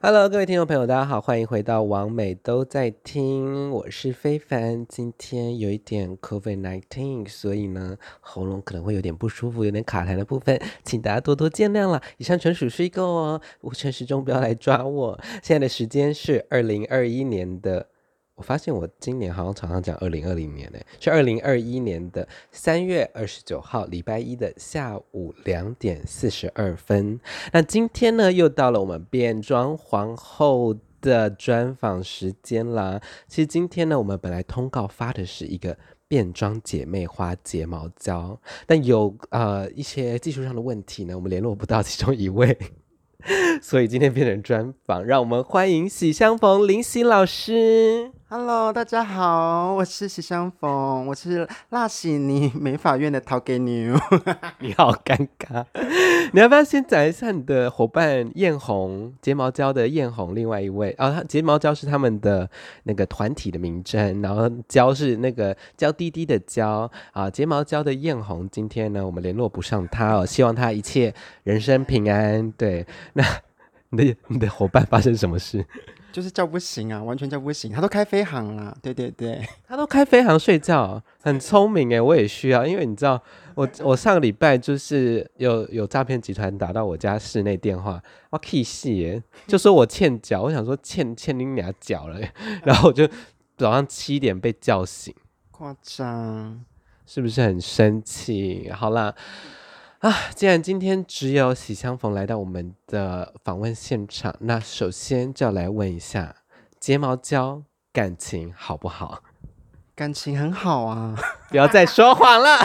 Hello，各位听众朋友，大家好，欢迎回到王美都在听，我是非凡。今天有一点 COVID nineteen，所以呢，喉咙可能会有点不舒服，有点卡痰的部分，请大家多多见谅了。以上纯属虚构哦，无尘时钟不要来抓我。现在的时间是二零二一年的。我发现我今年好像常常讲二零二零年呢，是二零二一年的三月二十九号礼拜一的下午两点四十二分。那今天呢，又到了我们变装皇后的专访时间啦。其实今天呢，我们本来通告发的是一个变装姐妹花睫毛胶，但有呃一些技术上的问题呢，我们联络不到其中一位。所以今天变成专访，让我们欢迎喜相逢林喜老师。Hello，大家好，我是喜相逢，我是辣喜尼 美法院的陶给牛。你好尴尬，你要不要先讲一下你的伙伴艳红睫毛胶的艳红，另外一位啊，他睫毛胶是他们的那个团体的名称，然后胶是那个娇滴滴的娇啊，睫毛胶的艳红，今天呢我们联络不上他哦，希望他一切人生平安。对。那 你的你的伙伴发生什么事？就是叫不醒啊，完全叫不醒。他都开飞航了，对对对，他都开飞航睡觉，很聪明诶，我也需要，因为你知道，我我上个礼拜就是有有诈骗集团打到我家室内电话，我气死耶，就说我欠缴，我想说欠欠你俩缴了，然后我就早上七点被叫醒，夸张，是不是很生气？好啦。啊，既然今天只有喜相逢来到我们的访问现场，那首先就要来问一下睫毛胶感情好不好？感情很好啊，不要再说谎了。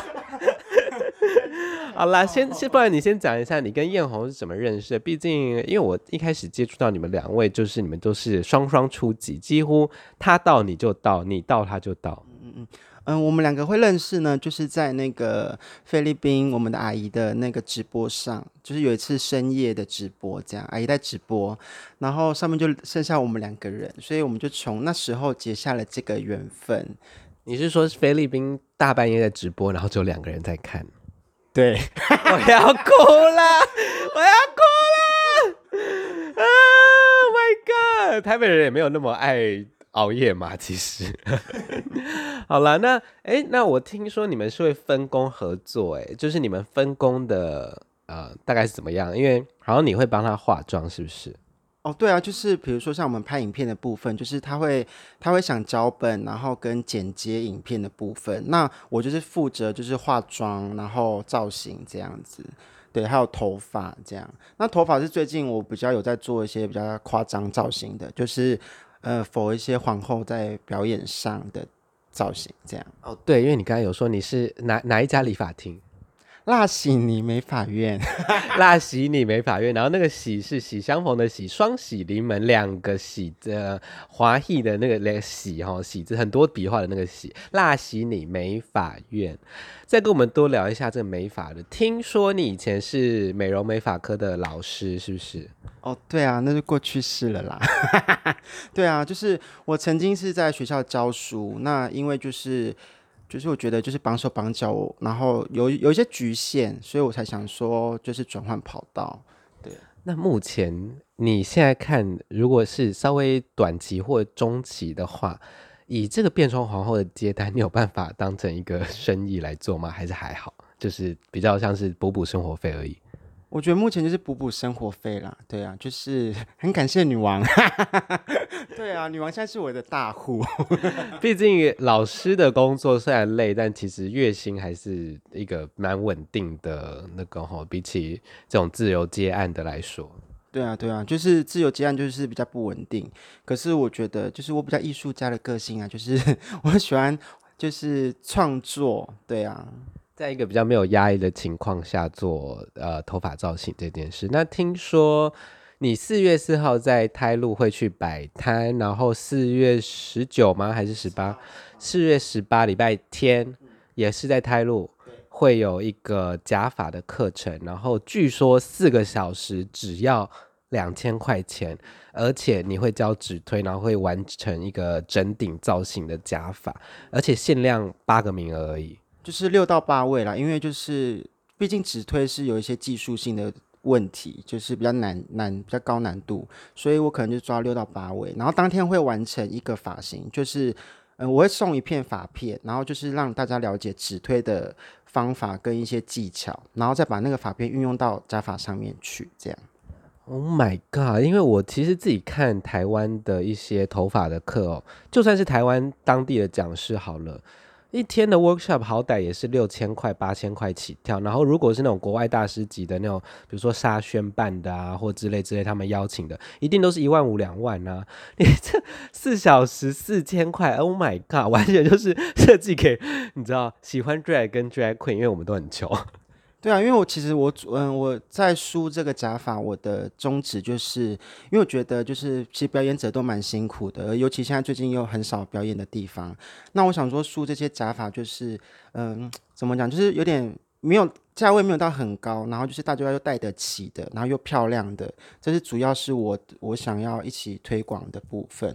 好啦，先先，不然你先讲一下你跟艳红是怎么认识的？毕竟，因为我一开始接触到你们两位，就是你们都是双双出击，几乎他到你就到，你到他就到。嗯嗯。嗯，我们两个会认识呢，就是在那个菲律宾我们的阿姨的那个直播上，就是有一次深夜的直播，这样阿姨在直播，然后上面就剩下我们两个人，所以我们就从那时候结下了这个缘分。你是说菲律宾大半夜在直播，然后只有两个人在看？对，我要哭了，我要哭了，啊，Oh my God，台北人也没有那么爱。熬夜嘛，其实 好了，那哎、那我听说你们是会分工合作，哎，就是你们分工的呃，大概是怎么样？因为好像你会帮他化妆，是不是？哦，对啊，就是比如说像我们拍影片的部分，就是他会他会想脚本，然后跟剪接影片的部分，那我就是负责就是化妆，然后造型这样子，对，还有头发这样。那头发是最近我比较有在做一些比较夸张造型的，就是。呃，否一些皇后在表演上的造型，这样哦，对，因为你刚才有说你是哪哪一家理发厅？辣喜你美法院，辣喜你美法院，然后那个喜是喜相逢的喜，双喜临门两个喜的华裔的那个那个喜哈喜字很多笔画的那个喜，辣喜你美法院，再跟我们多聊一下这个美发的。听说你以前是美容美发科的老师，是不是？哦，对啊，那就过去式了啦。对啊，就是我曾经是在学校教书，那因为就是。就是我觉得就是绑手绑脚，然后有有一些局限，所以我才想说就是转换跑道。对，那目前你现在看，如果是稍微短期或中期的话，以这个变装皇后的接单，你有办法当成一个生意来做吗？还是还好，就是比较像是补补生活费而已？我觉得目前就是补补生活费啦，对啊，就是 很感谢女王，对啊，女王现在是我的大户，毕竟老师的工作虽然累，但其实月薪还是一个蛮稳定的那个哈，比起这种自由接案的来说，对啊，对啊，就是自由接案就是比较不稳定，可是我觉得就是我比较艺术家的个性啊，就是我喜欢就是创作，对啊。在一个比较没有压力的情况下做呃头发造型这件事，那听说你四月四号在胎路会去摆摊，然后四月十九吗？还是十八？四月十八礼拜天也是在胎路会有一个假发的课程，然后据说四个小时只要两千块钱，而且你会教指推，然后会完成一个整顶造型的假发，而且限量八个名额而已。就是六到八位啦，因为就是毕竟指推是有一些技术性的问题，就是比较难难比较高难度，所以我可能就抓六到八位，然后当天会完成一个发型，就是嗯、我会送一片发片，然后就是让大家了解指推的方法跟一些技巧，然后再把那个发片运用到假发上面去，这样。Oh my god！因为我其实自己看台湾的一些头发的课哦，就算是台湾当地的讲师好了，一天的 workshop 好歹也是六千块、八千块起跳。然后如果是那种国外大师级的那种，比如说沙宣办的啊，或之类之类，他们邀请的，一定都是一万五、两万啊。你这四小时四千块，Oh my god！完全就是设计给你知道喜欢 drag 跟 drag queen，因为我们都很穷。对啊，因为我其实我嗯我在梳这个假发，我的宗旨就是，因为我觉得就是其实表演者都蛮辛苦的，尤其现在最近又很少表演的地方，那我想说梳这些假发就是嗯怎么讲，就是有点没有价位没有到很高，然后就是大家又戴得起的，然后又漂亮的，这是主要是我我想要一起推广的部分。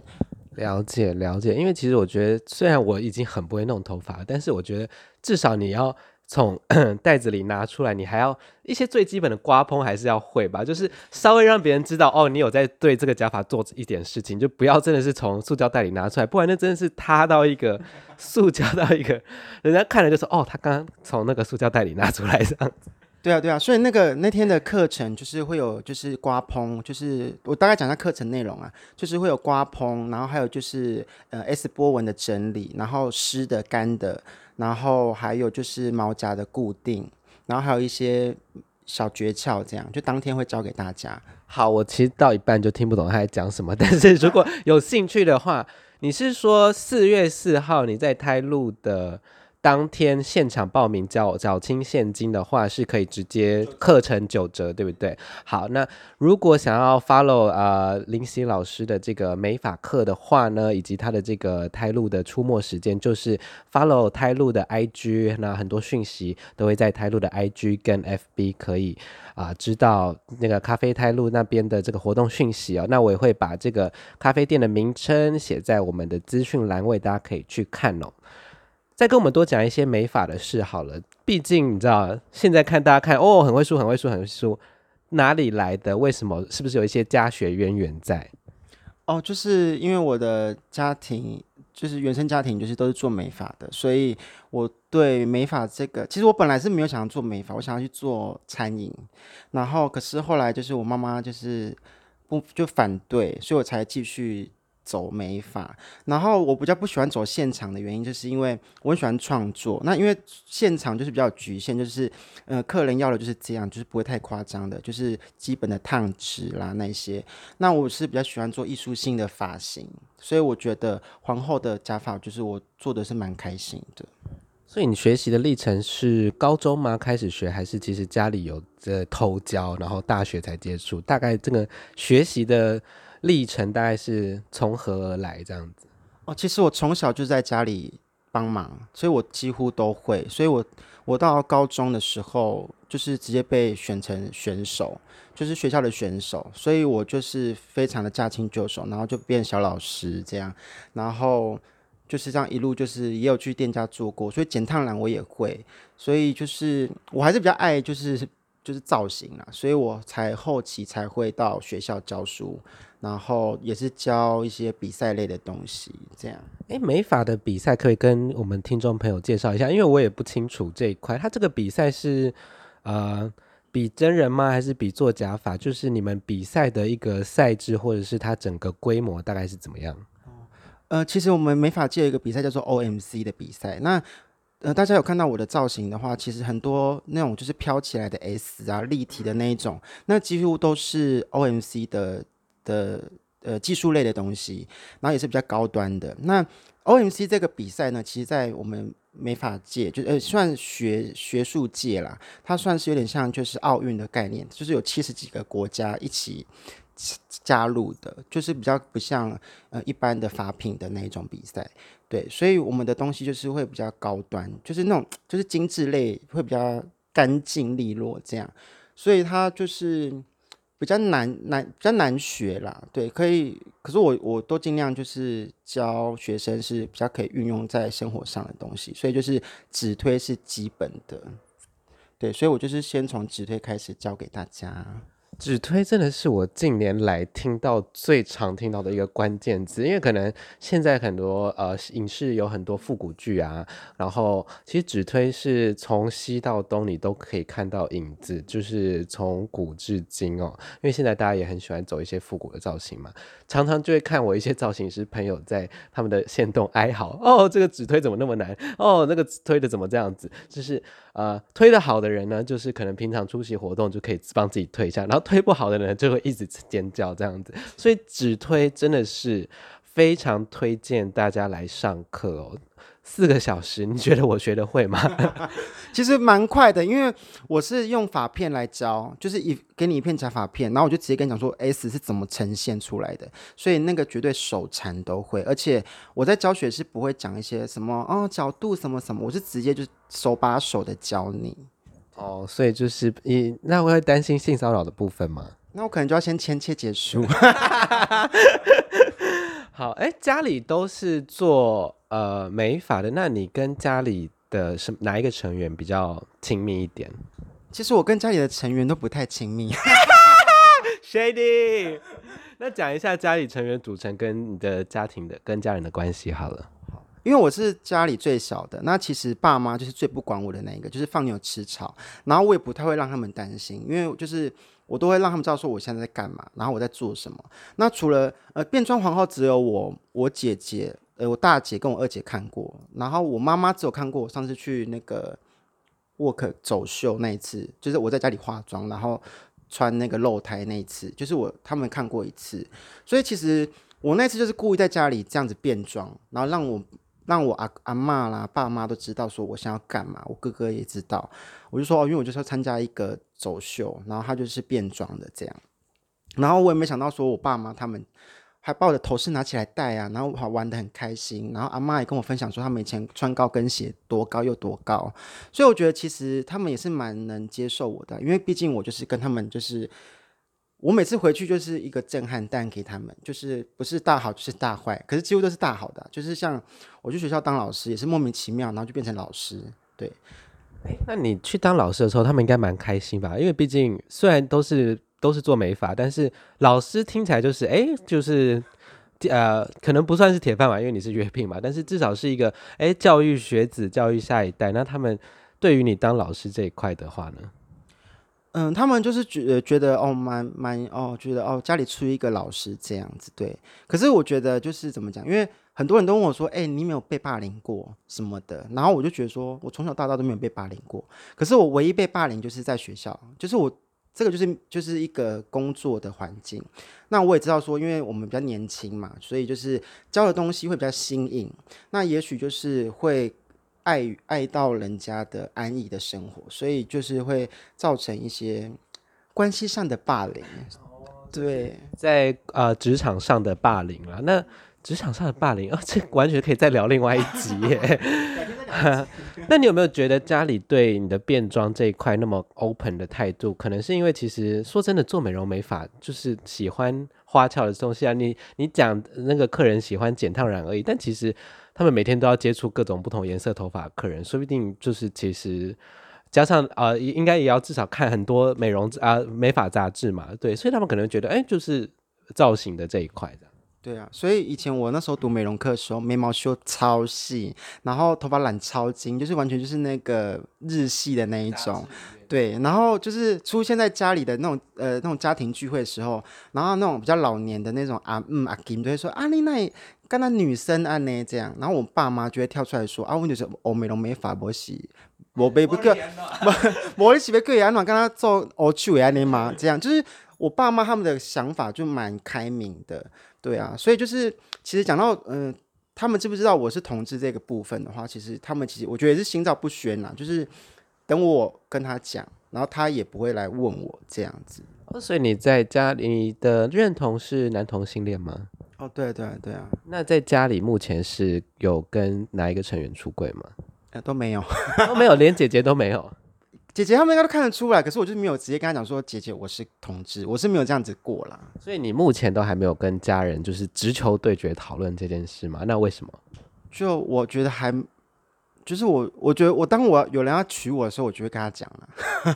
了解了解，因为其实我觉得虽然我已经很不会弄头发，但是我觉得至少你要。从 袋子里拿出来，你还要一些最基本的刮烹还是要会吧，就是稍微让别人知道哦，你有在对这个假发做一点事情，就不要真的是从塑胶袋里拿出来，不然那真的是塌到一个 塑胶到一个，人家看了就说哦，他刚刚从那个塑胶袋里拿出来这样子。对啊，对啊，所以那个那天的课程就是会有就是刮烹，就是我大概讲一下课程内容啊，就是会有刮烹，然后还有就是呃 S 波纹的整理，然后湿的干的。然后还有就是毛夹的固定，然后还有一些小诀窍，这样就当天会教给大家。好，我其实到一半就听不懂他在讲什么，但是如果有兴趣的话，你是说四月四号你在台路的？当天现场报名缴缴清现金的话，是可以直接课程九折，对不对？好，那如果想要 follow 呃林夕老师的这个美法课的话呢，以及他的这个胎路的出没时间，就是 follow 胎路的 IG，那很多讯息都会在胎路的 IG 跟 FB 可以啊、知道那个咖啡胎路那边的这个活动讯息哦。那我也会把这个咖啡店的名称写在我们的资讯栏位，大家可以去看哦。再跟我们多讲一些美发的事好了，毕竟你知道，现在看大家看哦，很会梳，很会梳，很会梳，哪里来的？为什么？是不是有一些家学渊源在？哦，就是因为我的家庭，就是原生家庭，就是都是做美发的，所以我对美发这个，其实我本来是没有想要做美发，我想要去做餐饮，然后可是后来就是我妈妈就是不就反对，所以我才继续。走美发，然后我比较不喜欢走现场的原因，就是因为我很喜欢创作。那因为现场就是比较局限，就是呃，客人要的就是这样，就是不会太夸张的，就是基本的烫直啦那些。那我是比较喜欢做艺术性的发型，所以我觉得皇后的假发就是我做的是蛮开心的。所以你学习的历程是高中吗？开始学，还是其实家里有在偷教，然后大学才接触？大概这个学习的。历程大概是从何而来这样子？哦，其实我从小就在家里帮忙，所以我几乎都会。所以我我到高中的时候，就是直接被选成选手，就是学校的选手，所以我就是非常的驾轻就熟，然后就变小老师这样，然后就是这样一路就是也有去店家做过，所以剪烫染我也会，所以就是我还是比较爱就是就是造型啊，所以我才后期才会到学校教书。然后也是教一些比赛类的东西，这样。诶，美法的比赛可以跟我们听众朋友介绍一下，因为我也不清楚这一块。它这个比赛是呃比真人吗？还是比做假法？就是你们比赛的一个赛制，或者是它整个规模大概是怎么样？呃，其实我们美法界有一个比赛叫做 OMC 的比赛。那呃，大家有看到我的造型的话，其实很多那种就是飘起来的 S 啊，立体的那一种，那几乎都是 OMC 的。的呃技术类的东西，然后也是比较高端的。那 OMC 这个比赛呢，其实，在我们美法界就呃算学学术界啦，它算是有点像就是奥运的概念，就是有七十几个国家一起加入的，就是比较不像呃一般的发品的那一种比赛。对，所以我们的东西就是会比较高端，就是那种就是精致类会比较干净利落这样，所以它就是。比较难难比较难学啦，对，可以，可是我我都尽量就是教学生是比较可以运用在生活上的东西，所以就是直推是基本的，对，所以我就是先从直推开始教给大家。指推真的是我近年来听到最常听到的一个关键字，因为可能现在很多呃影视有很多复古剧啊，然后其实指推是从西到东你都可以看到影子，就是从古至今哦。因为现在大家也很喜欢走一些复古的造型嘛，常常就会看我一些造型师朋友在他们的线动哀嚎哦，这个指推怎么那么难哦，那个推的怎么这样子，就是。呃，推得好的人呢，就是可能平常出席活动就可以帮自己推一下，然后推不好的人就会一直尖叫这样子，所以只推真的是非常推荐大家来上课哦。四个小时，你觉得我学得会吗？其实蛮快的，因为我是用发片来教，就是一给你一片假发片，然后我就直接跟你讲说 S 是怎么呈现出来的，所以那个绝对手残都会。而且我在教学是不会讲一些什么哦角度什么什么，我是直接就手把手的教你。哦，所以就是你那会担心性骚扰的部分吗？那我可能就要先签切结束。好，哎，家里都是做呃美法的，那你跟家里的什哪一个成员比较亲密一点？其实我跟家里的成员都不太亲密。Shady，那讲一下家里成员组成跟你的家庭的跟家人的关系好了。好，因为我是家里最小的，那其实爸妈就是最不管我的那一个，就是放牛吃草，然后我也不太会让他们担心，因为就是。我都会让他们知道说我现在在干嘛，然后我在做什么。那除了呃变装皇后，只有我我姐姐呃我大姐跟我二姐看过，然后我妈妈只有看过我上次去那个 work 走秀那一次，就是我在家里化妆，然后穿那个露台那一次，就是我他们看过一次。所以其实我那次就是故意在家里这样子变装，然后让我。让我阿阿嬷啦、爸妈都知道说我想要干嘛，我哥哥也知道，我就说哦，因为我就是要参加一个走秀，然后他就是变装的这样，然后我也没想到说我爸妈他们还把我的头饰拿起来戴啊，然后还玩得很开心，然后阿妈也跟我分享说他们以前穿高跟鞋多高又多高，所以我觉得其实他们也是蛮能接受我的，因为毕竟我就是跟他们就是。我每次回去就是一个震撼弹给他们，就是不是大好就是大坏，可是几乎都是大好的。就是像我去学校当老师，也是莫名其妙，然后就变成老师。对，那你去当老师的时候，他们应该蛮开心吧？因为毕竟虽然都是都是做美发，但是老师听起来就是哎，就是呃，可能不算是铁饭碗，因为你是约聘嘛，但是至少是一个哎，教育学子、教育下一代。那他们对于你当老师这一块的话呢？嗯，他们就是觉觉得哦，蛮蛮哦，觉得哦，家里出一个老师这样子，对。可是我觉得就是怎么讲，因为很多人都问我说，哎，你没有被霸凌过什么的，然后我就觉得说我从小到大都没有被霸凌过。可是我唯一被霸凌就是在学校，就是我这个就是就是一个工作的环境。那我也知道说，因为我们比较年轻嘛，所以就是教的东西会比较新颖，那也许就是会。爱爱到人家的安逸的生活，所以就是会造成一些关系上的霸凌。对，在呃职场上的霸凌了。那职场上的霸凌啊，这完全可以再聊另外一集耶。那你有没有觉得家里对你的变装这一块那么 open 的态度？可能是因为其实说真的，做美容美发就是喜欢花俏的东西啊。你你讲那个客人喜欢剪烫染而已，但其实。他们每天都要接触各种不同颜色头发的客人，说不定就是其实加上啊、呃，应该也要至少看很多美容啊、呃、美发杂志嘛，对，所以他们可能觉得，哎，就是造型的这一块的。对啊，所以以前我那时候读美容课的时候，眉毛修超细，然后头发染超金，就是完全就是那个日系的那一种。对，然后就是出现在家里的那种呃那种家庭聚会的时候，然后那种比较老年的那种啊嗯阿金就会说啊你那。跟他女生啊呢这样，然后我爸妈就会跳出来说啊，问题是欧美容美发不洗，我背不个，我我洗不个安暖，跟他做欧趣安尼嘛，这样就是我爸妈他们的想法就蛮开明的，对啊，所以就是其实讲到嗯、呃，他们知不知道我是同志这个部分的话，其实他们其实我觉得也是心照不宣啦，就是等我跟他讲，然后他也不会来问我这样子。所以你在家里的认同是男同性恋吗？哦，对对对啊！那在家里目前是有跟哪一个成员出柜吗？呃，都没有，都没有，连姐姐都没有。姐姐他们应该都看得出来，可是我就是没有直接跟他讲说，姐姐我是同志，我是没有这样子过啦。所以你目前都还没有跟家人就是直球对决讨论这件事吗？那为什么？就我觉得还。就是我，我觉得我当我有人要娶我的时候，我就会跟他讲了。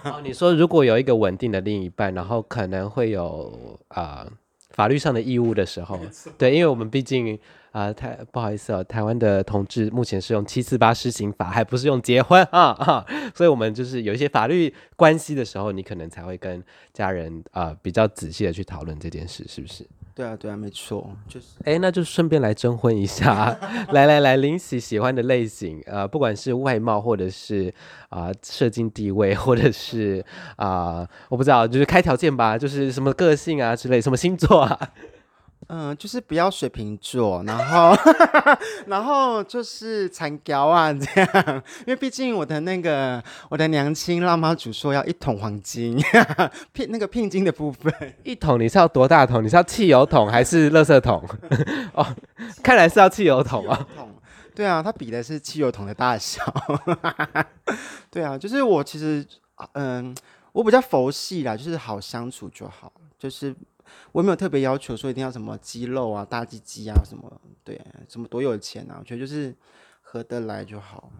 哦，你说如果有一个稳定的另一半，然后可能会有啊、呃、法律上的义务的时候，对，因为我们毕竟。啊，台不好意思哦，台湾的同志目前是用七四八施行法，还不是用结婚啊啊，所以我们就是有一些法律关系的时候，你可能才会跟家人啊、呃、比较仔细的去讨论这件事，是不是？对啊，对啊，没错，就是，哎，那就顺便来征婚一下，来来来，林喜喜欢的类型，呃，不管是外貌，或者是啊、呃、社经地位，或者是啊、呃，我不知道，就是开条件吧，就是什么个性啊之类，什么星座啊。嗯，就是不要水瓶座，然后 然后就是残胶啊这样，因为毕竟我的那个我的娘亲辣妈主说要一桶黄金，聘那个聘金的部分，一桶你是要多大桶？你是要汽油桶还是垃圾桶？哦，看来是要汽油桶啊。对啊，它比的是汽油桶的大小。对啊，就是我其实嗯，我比较佛系啦，就是好相处就好，就是。我没有特别要求说一定要什么肌肉啊、大鸡鸡啊什么，对，什么多有钱啊，我觉得就是合得来就好。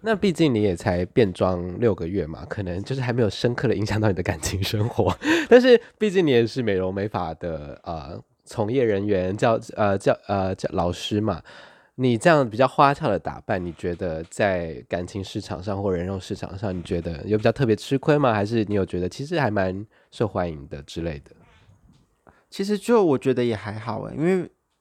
那毕竟你也才变装六个月嘛，可能就是还没有深刻的影响到你的感情生活。但是毕竟你也是美容美发的呃从业人员，教呃教呃教老师嘛，你这样比较花俏的打扮，你觉得在感情市场上或人肉市场上，你觉得有比较特别吃亏吗？还是你有觉得其实还蛮受欢迎的之类的？其实就我觉得也还好诶，因为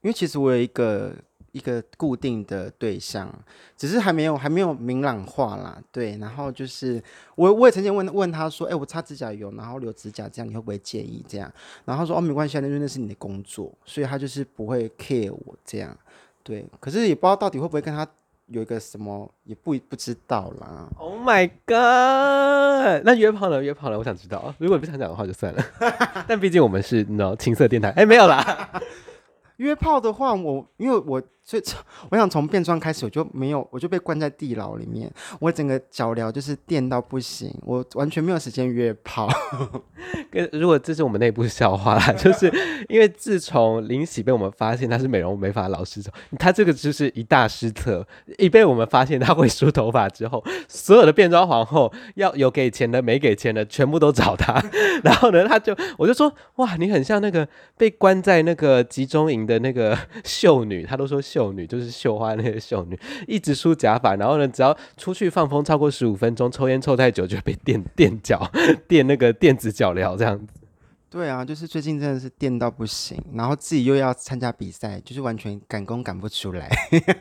因为其实我有一个一个固定的对象，只是还没有还没有明朗化啦。对，然后就是我我也曾经问问他说，哎，我擦指甲油，然后留指甲，这样你会不会介意？这样，然后他说哦，没关系，那那是你的工作，所以他就是不会 care 我这样。对，可是也不知道到底会不会跟他。有一个什么也不不知道啦。Oh my god！那约炮呢？约炮呢？我想知道。如果你不想讲的话就算了。但毕竟我们是你知道情色电台，哎，没有啦。约炮的话，我因为我。所以，我想从变装开始，我就没有，我就被关在地牢里面。我整个脚镣就是电到不行，我完全没有时间约炮。跟如果这是我们内部笑话啦，就是因为自从林喜被我们发现他是美容美发老师之后，他这个就是一大失策。一被我们发现他会梳头发之后，所有的变装皇后要有给钱的没给钱的，全部都找他。然后呢，他就我就说哇，你很像那个被关在那个集中营的那个秀女，他都说秀。秀女就是绣花那个秀女，一直梳假发，然后呢，只要出去放风超过十五分钟，抽烟抽太久就会被电电脚，电那个电子脚镣这样子。对啊，就是最近真的是电到不行，然后自己又要参加比赛，就是完全赶工赶不出来。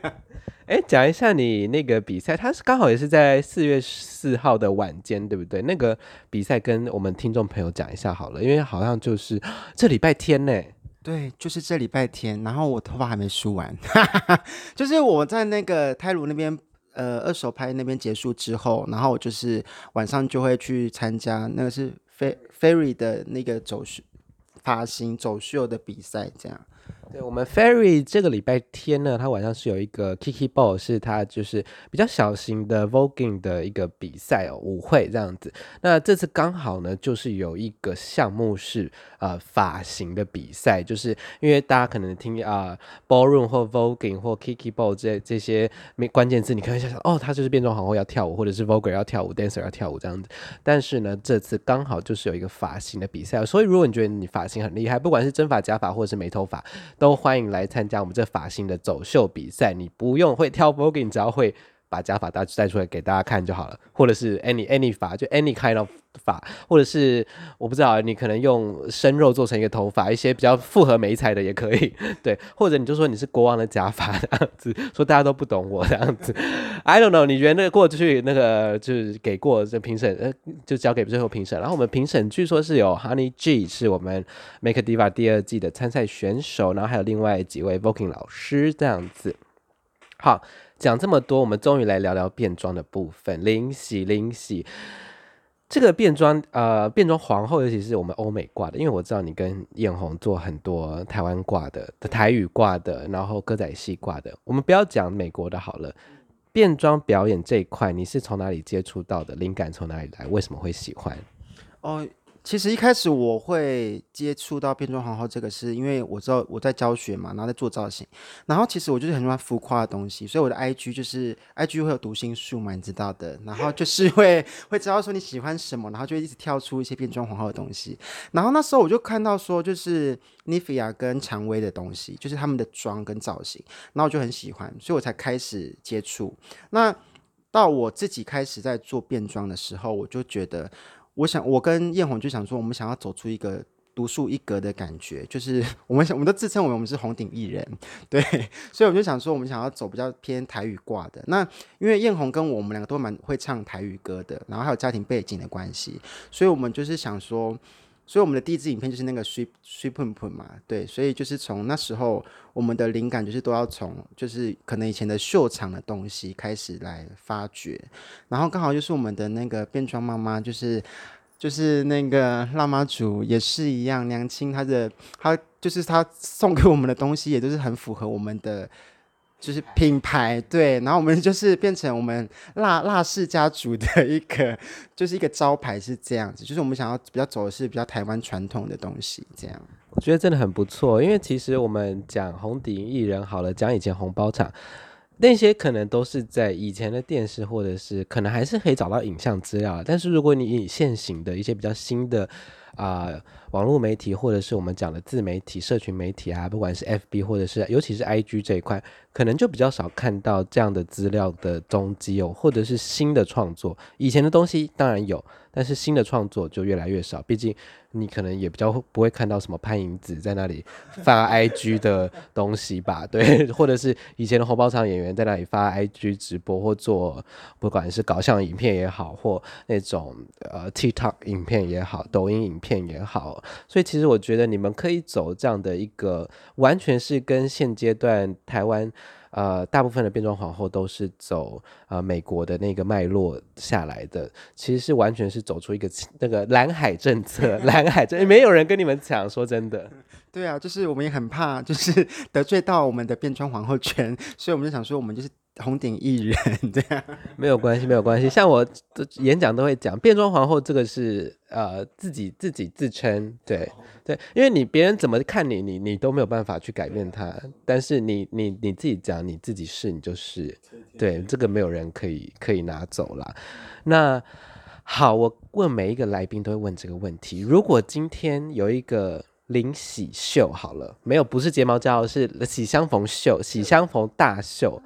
哎，讲一下你那个比赛，它是刚好也是在四月四号的晚间，对不对？那个比赛跟我们听众朋友讲一下好了，因为好像就是这礼拜天呢。对，就是这礼拜天，然后我头发还没梳完，就是我在那个泰鲁那边，呃，二手拍那边结束之后，然后我就是晚上就会去参加那个是 Fairy 的那个走秀发型走秀的比赛，这样。对，我们 Fairy 这个礼拜天呢，他晚上是有一个 Kiki Ball，是他就是比较小型的 Voguing 的一个比赛哦，舞会这样子。那这次刚好呢，就是有一个项目是呃发型的比赛，就是因为大家可能听啊、Ballroom 或 Voguing 或 Kiki Ball 这这些没关键字，你可能想想哦，他就是变装皇后要跳舞，或者是 Voguer 要跳舞，Dancer 要跳舞这样子。但是呢，这次刚好就是有一个发型的比赛，所以如果你觉得你发型很厉害，不管是真发假发或者是没头发。都欢迎来参加我们这发型的走秀比赛。你不用会挑 voguing，只要会把假发带带出来给大家看就好了。或者是 any any 发，就 any kind of 发，或者是我不知道，你可能用生肉做成一个头发，一些比较复合媒材的也可以。对，或者你就说你是国王的假发这样子，说大家都不懂我这样子。I don't know，你觉得那个过去那个就是给过这评审，呃，就交给最后评审。然后我们评审据说是有 Honey G 是我们 Make Diva 第二季的参赛选手，然后还有另外几位 Voguing 老师这样子。好，讲这么多，我们终于来聊聊变装的部分。林喜，林喜。这个变装，呃，变装皇后，尤其是我们欧美挂的，因为我知道你跟艳红做很多台湾挂的、台语挂的，然后歌仔戏挂的。我们不要讲美国的好了，变装表演这一块，你是从哪里接触到的？灵感从哪里来？为什么会喜欢？哦，其实一开始我会接触到变装皇后这个，是因为我知道我在教学嘛，然后在做造型，然后其实我就是很喜欢浮夸的东西，所以我的 IG 就是 IG 会有读心术嘛，你知道的，然后就是会会知道说你喜欢什么，然后就会一直跳出一些变装皇后的东西，然后那时候我就看到说就是 Nivea 跟蔷薇的东西，就是他们的妆跟造型，然后我就很喜欢，所以我才开始接触。那到我自己开始在做变装的时候，我就觉得。我想，我跟艳红就想说，我们想要走出一个独树一格的感觉，就是 我们想，我们都自称为我们是红顶艺人，对，所以我就想说，我们想要走比较偏台语挂的。那因为艳红跟我们两个都蛮会唱台语歌的，然后还有家庭背景的关系，所以我们就是想说。所以我们的第一支影片就是那个 sweet sweet pun pun 嘛，对，所以就是从那时候我们的灵感就是都要从就是可能以前的秀场的东西开始来发掘，然后刚好就是我们的那个变装妈妈，就是就是那个辣妈主也是一样，娘亲她的她就是她送给我们的东西也都是很符合我们的。就是品牌对，然后我们 就是变成我们辣辣氏家族的一个，就是一个招牌是这样子，就是我们想要比较走的是比较台湾传统的东西，这样。我觉得真的很不错，因为其实我们讲红顶艺人好了，讲以前红包场那些可能都是在以前的电视，或者是可能还是可以找到影像资料，但是如果你以现行的一些比较新的。啊、网络媒体或者是我们讲的自媒体、社群媒体啊，不管是 FB 或者是尤其是 IG 这一块，可能就比较少看到这样的资料的踪迹哦，或者是新的创作。以前的东西当然有，但是新的创作就越来越少，毕竟。你可能也比较不会看到什么潘迎紫在那里发 IG 的东西吧？对，或者是以前的红包场演员在那里发 IG 直播或做，不管是搞笑影片也好，或那种呃 TikTok 影片也好，抖音影片也好，所以其实我觉得你们可以走这样的一个，完全是跟现阶段台湾。呃，大部分的变装皇后都是走呃美国的那个脉络下来的，其实是完全是走出一个那个蓝海政策，蓝海政，没有人跟你们讲，说真的。对啊，就是我们也很怕，就是 得罪到我们的变装皇后圈，所以我们就想说，我们就是。红顶艺人这样没有关系，没有关系。像我演讲都会讲，变装皇后这个是呃自己自己自称，对对，因为你别人怎么看你，你你都没有办法去改变他。但是你你你自己讲你自己是，你就是，对，这个没有人可以可以拿走啦。那好，我问每一个来宾都会问这个问题：如果今天有一个林喜秀，好了，没有不是睫毛胶，是喜相逢秀，喜相逢大秀。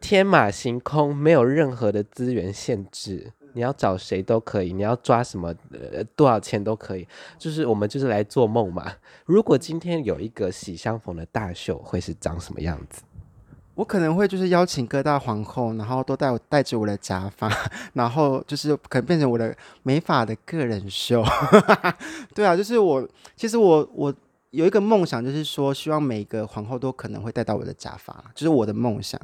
天马行空，没有任何的资源限制，你要找谁都可以，你要抓什么，呃，多少钱都可以，就是我们就是来做梦嘛。如果今天有一个喜相逢的大秀，会是长什么样子？我可能会就是邀请各大皇后，然后都带我带着我的假发，然后就是可能变成我的美发的个人秀。对啊，就是我其实我我有一个梦想，就是说希望每个皇后都可能会带到我的假发，就是我的梦想。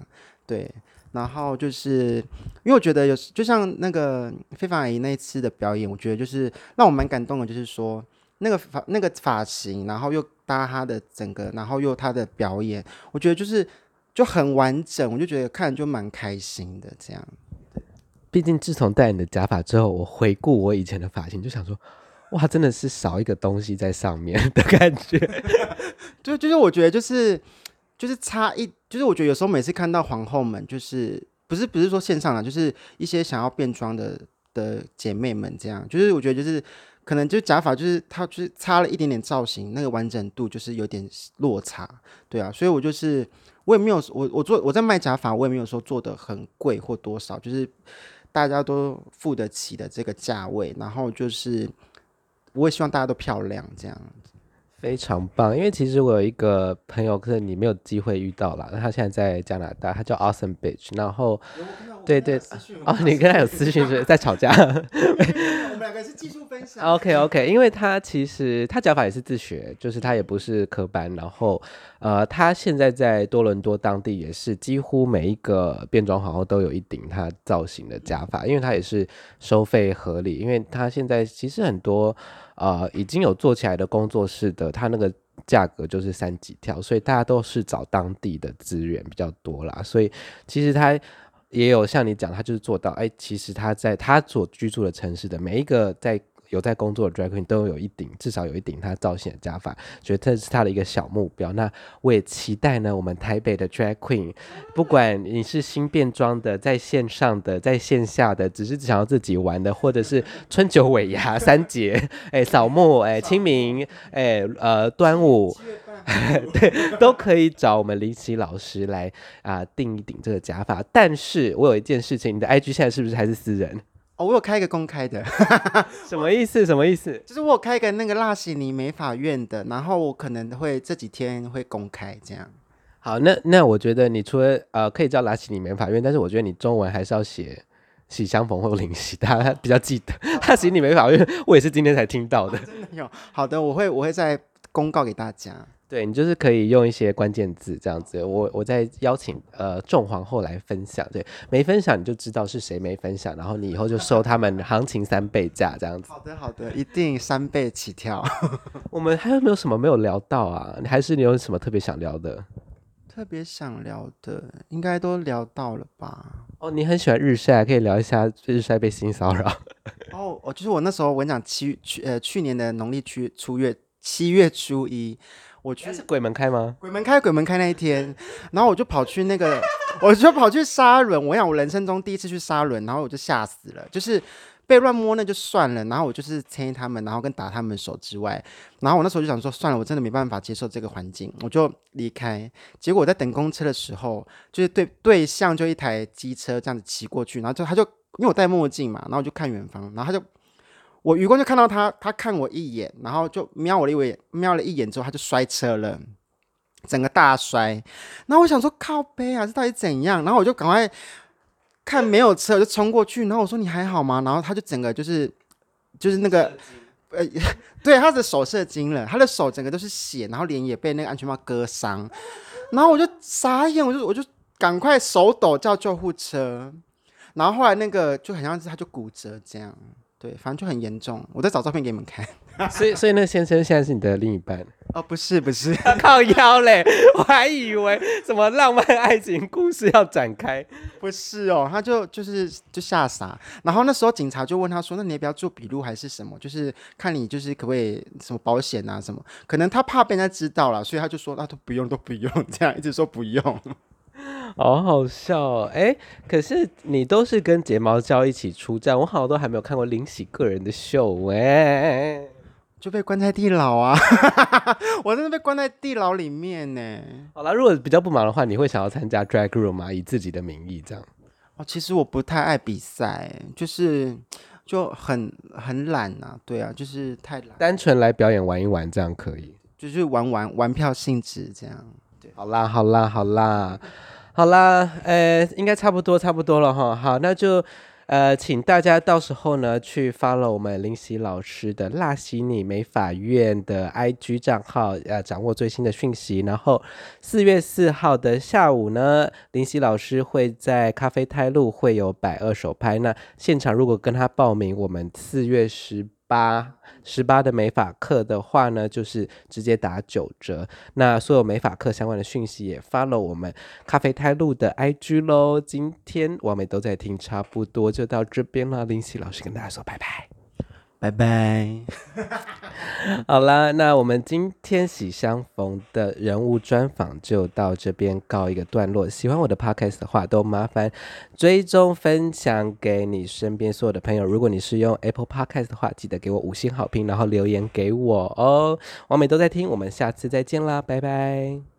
对，然后就是因为我觉得有，就像那个非凡阿姨那一次的表演，我觉得就是让我蛮感动的，就是说那个发那个发型，然后又搭她的整个，然后又她的表演，我觉得就是就很完整，我就觉得看就蛮开心的这样。毕竟自从戴你的假发之后，我回顾我以前的发型，就想说，哇，真的是少一个东西在上面的感觉。就就是我觉得就是。就是差一，就是我觉得有时候每次看到皇后们，就是不是不是说线上啊，就是一些想要变装的的姐妹们这样，就是我觉得就是可能就假发就是它就是差了一点点造型，那个完整度就是有点落差，对啊，所以我就是我也没有我我做我在卖假发，我也没有说做的很贵或多少，就是大家都付得起的这个价位，然后就是我也希望大家都漂亮这样。非常棒，因为其实我有一个朋友，可是你没有机会遇到啦。他现在在加拿大，他叫 Awesome Bitch。然后，对对，哦，你跟他有私讯是在吵架？我们两个是技术分享。OK OK，因为他其实他脚法也是自学，就是他也不是科班。然后，呃，他现在在多伦多当地也是几乎每一个变装皇后都有一顶他造型的假发，因为他也是收费合理，因为他现在其实很多。呃，已经有做起来的工作室的，它那个价格就是三级跳，所以大家都是找当地的资源比较多啦。所以其实他也有像你讲，他就是做到，哎，其实他在他所居住的城市的每一个在有在工作的 drag queen 都有一顶，至少有一顶他造型的假发，觉得这是他的一个小目标。那我也期待呢，我们台北的 drag queen，不管你是新变装的，在线上的，在线下的，只是想要自己玩的，或者是春九尾牙、三节，哎、欸，扫墓，哎、清明，哎、呃，端午。对，都可以找我们林奇老师来啊、呃，订一顶这个假发。但是我有一件事情，你的 IG 现在是不是还是私人？哦，我有开一个公开的，什么意思？什么意思？就是我有开一个那个辣西尼美法院的，然后我可能会这几天会公开这样。好，那那我觉得你除了呃可以叫拉西尼美法院，但是我觉得你中文还是要写喜相逢或临喜，大家比较记得。辣洗尼美法院，我也是今天才听到的。真的有？好的，我会我会再公告给大家。对，你就是可以用一些关键字这样子，我我再邀请呃众皇后来分享，对，没分享你就知道是谁没分享，然后你以后就收他们行情三倍价这样子。好的好的，一定三倍起跳。我们还有没有什么没有聊到啊？还是你有什么特别想聊的？特别想聊的应该都聊到了吧？哦，你很喜欢日晒，可以聊一下日晒被性骚扰。哦，我就是我那时候我跟你讲七去呃去年的农历七初月七月初一。我去鬼门开吗？鬼门开，鬼门开那一天，然后我就跑去那个，我就跑去沙轮。我想我人生中第一次去沙轮，然后我就吓死了，就是被乱摸那就算了，然后我就是牵他们，然后跟打他们手之外，然后我那时候就想说算了，我真的没办法接受这个环境，我就离开。结果我在等公车的时候，就是对对象就一台机车这样子骑过去，然后就他就因为我戴墨镜嘛，然后我就看远方，然后他就。我余光就看到他，他看我一眼，然后就瞄我了一眼，瞄了一眼之后，他就摔车了，整个大摔。然后我想说靠背啊，这到底怎样？然后我就赶快看没有车，我就冲过去。然后我说你还好吗？然后他就整个就是就是那个呃，对，他的手射精了，他的手整个都是血，然后脸也被那个安全帽割伤。然后我就傻眼，我就我就赶快手抖叫救护车。然后后来那个就很像是他就骨折这样。对，反正就很严重。我再找照片给你们看。所以，所以那个先生现在是你的另一半？哦，不是，不是，靠腰嘞！我还以为什么浪漫爱情故事要展开。不是哦，他就就是就吓傻。然后那时候警察就问他说：“那你要不要做笔录还是什么？就是看你就是可不可以什么保险啊什么？可能他怕被人家知道了，所以他就说那、啊、都不用，都不用，这样一直说不用。” 好好笑哦！哎，可是你都是跟睫毛胶一起出战，我好像都还没有看过林喜个人的秀哎，就被关在地牢啊！我真的被关在地牢里面呢。好了，如果比较不忙的话，你会想要参加 Drag Room 吗？以自己的名义这样？哦，其实我不太爱比赛，就是就很很懒呐。对啊，就是太懒，单纯来表演玩一玩这样可以，就是玩玩玩票性质这样。对，好啦好啦好啦。好啦，呃，应该差不多，差不多了哈。好，那就，呃，请大家到时候呢去 follow 我们林夕老师的辣洗尼美法院的 IG 账号，呃，掌握最新的讯息。然后四月四号的下午呢，林夕老师会在咖啡泰路会有摆二手拍。那现场如果跟他报名，我们四月十八十八的美法课的话呢，就是直接打九折。那所有美法课相关的讯息也发了我们咖啡泰路的 IG 喽。今天完美都在听，差不多就到这边了。林夕老师跟大家说拜拜。拜拜，好啦，那我们今天喜相逢的人物专访就到这边告一个段落。喜欢我的 podcast 的话，都麻烦追踪分享给你身边所有的朋友。如果你是用 Apple Podcast 的话，记得给我五星好评，然后留言给我哦。网美都在听，我们下次再见啦，拜拜。